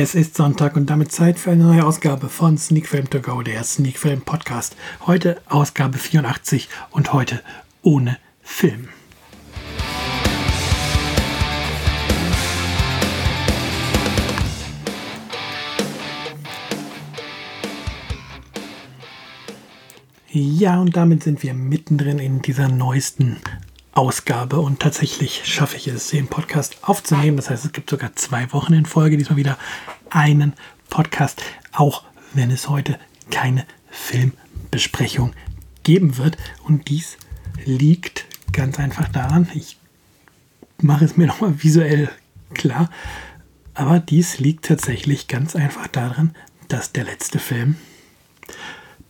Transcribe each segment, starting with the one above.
Es ist Sonntag und damit Zeit für eine neue Ausgabe von Sneak Film To Go, der Sneak Film Podcast. Heute Ausgabe 84 und heute ohne Film. Ja, und damit sind wir mittendrin in dieser neuesten Ausgabe und tatsächlich schaffe ich es, den Podcast aufzunehmen. Das heißt, es gibt sogar zwei Wochen in Folge, diesmal wieder einen Podcast, auch wenn es heute keine Filmbesprechung geben wird. Und dies liegt ganz einfach daran, ich mache es mir nochmal visuell klar, aber dies liegt tatsächlich ganz einfach daran, dass der letzte Film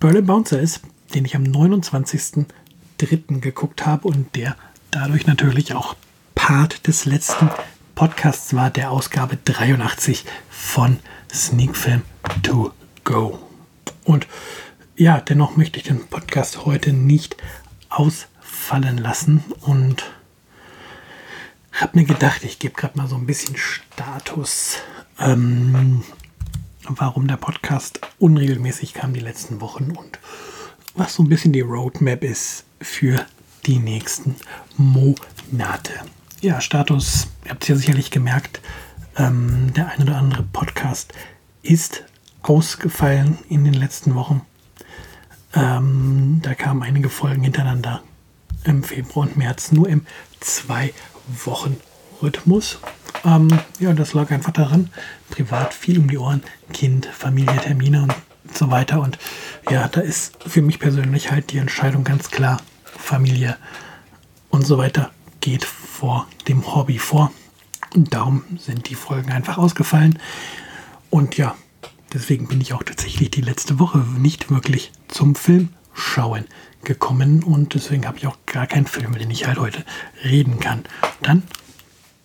Berlin Bouncer ist, den ich am 29.03. geguckt habe und der dadurch natürlich auch Part des letzten Podcasts war, der Ausgabe 83 von Sneak Film to Go. Und ja, dennoch möchte ich den Podcast heute nicht ausfallen lassen und habe mir gedacht, ich gebe gerade mal so ein bisschen Status, ähm, warum der Podcast unregelmäßig kam die letzten Wochen und was so ein bisschen die Roadmap ist für die nächsten Monate. Ja, Status, ihr habt es ja sicherlich gemerkt, ähm, der ein oder andere Podcast ist ausgefallen in den letzten Wochen. Ähm, da kamen einige Folgen hintereinander im Februar und März nur im Zwei-Wochen-Rhythmus. Ähm, ja, das lag einfach daran, privat viel um die Ohren, Kind, Familie, Termine und so weiter. Und ja, da ist für mich persönlich halt die Entscheidung ganz klar, Familie und so weiter geht vor dem Hobby vor. Und darum sind die Folgen einfach ausgefallen. Und ja, deswegen bin ich auch tatsächlich die letzte Woche nicht wirklich zum Film schauen gekommen. Und deswegen habe ich auch gar keinen Film, über den ich halt heute reden kann. Dann,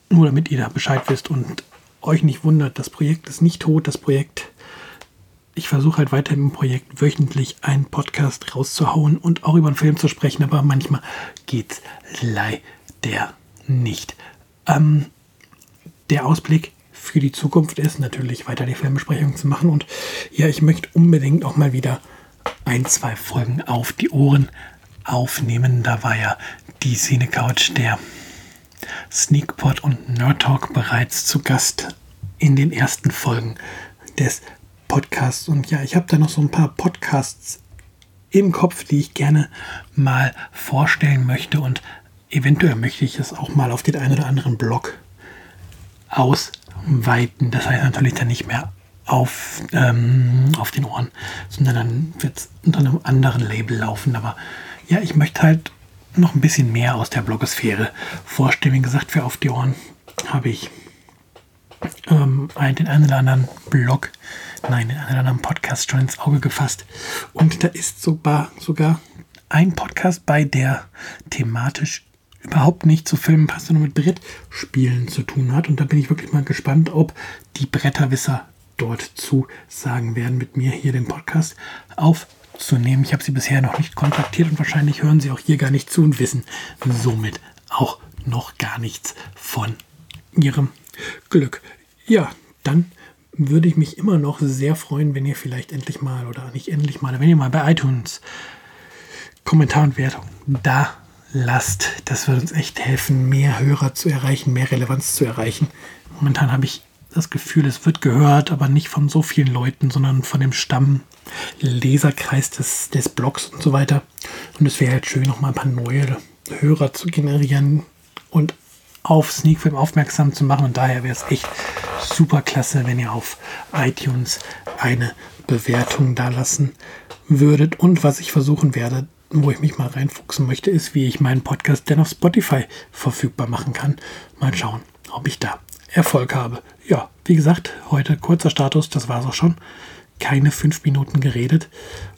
nur damit ihr da Bescheid wisst und euch nicht wundert, das Projekt ist nicht tot. Das Projekt ich versuche halt weiter im Projekt wöchentlich einen Podcast rauszuhauen und auch über einen Film zu sprechen, aber manchmal geht es leider nicht. Ähm, der Ausblick für die Zukunft ist natürlich weiter die Filmbesprechung zu machen und ja, ich möchte unbedingt auch mal wieder ein, zwei Folgen auf die Ohren aufnehmen. Da war ja die Szene Couch der Sneakpot und Nerd Talk bereits zu Gast in den ersten Folgen des Podcasts. Und ja, ich habe da noch so ein paar Podcasts im Kopf, die ich gerne mal vorstellen möchte. Und eventuell möchte ich es auch mal auf den einen oder anderen Blog ausweiten. Das heißt natürlich dann nicht mehr auf, ähm, auf den Ohren, sondern dann wird es unter einem anderen Label laufen. Aber ja, ich möchte halt noch ein bisschen mehr aus der Blogosphäre vorstellen. Wie gesagt, für auf die Ohren habe ich ähm, den einen oder anderen Blog nein, in einem anderen Podcast schon ins Auge gefasst. Und da ist sogar, sogar ein Podcast bei, der thematisch überhaupt nicht zu Filmen passt, sondern mit Brettspielen zu tun hat. Und da bin ich wirklich mal gespannt, ob die Bretterwisser dort zu sagen werden, mit mir hier den Podcast aufzunehmen. Ich habe sie bisher noch nicht kontaktiert und wahrscheinlich hören sie auch hier gar nicht zu und wissen somit auch noch gar nichts von ihrem Glück. Ja, dann würde ich mich immer noch sehr freuen, wenn ihr vielleicht endlich mal oder nicht endlich mal, wenn ihr mal bei iTunes Kommentar und Wertung da lasst. Das wird uns echt helfen, mehr Hörer zu erreichen, mehr Relevanz zu erreichen. Momentan habe ich das Gefühl, es wird gehört, aber nicht von so vielen Leuten, sondern von dem Stamm Leserkreis des, des Blogs und so weiter. Und es wäre halt schön, noch mal ein paar neue Hörer zu generieren und auf Sneakfilm aufmerksam zu machen. Und daher wäre es echt super klasse, wenn ihr auf iTunes eine Bewertung da lassen würdet. Und was ich versuchen werde, wo ich mich mal reinfuchsen möchte, ist, wie ich meinen Podcast denn auf Spotify verfügbar machen kann. Mal schauen, ob ich da Erfolg habe. Ja, wie gesagt, heute kurzer Status, das war es auch schon. Keine fünf Minuten geredet.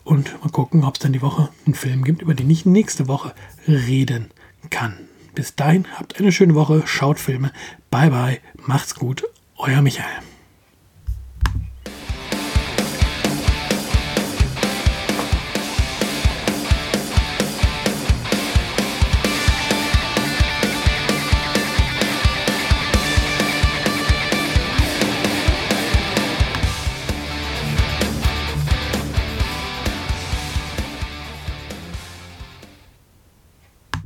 Und mal gucken, ob es dann die Woche einen Film gibt, über den ich nächste Woche reden kann. Bis dahin, habt eine schöne Woche, schaut Filme. Bye bye, macht's gut, euer Michael.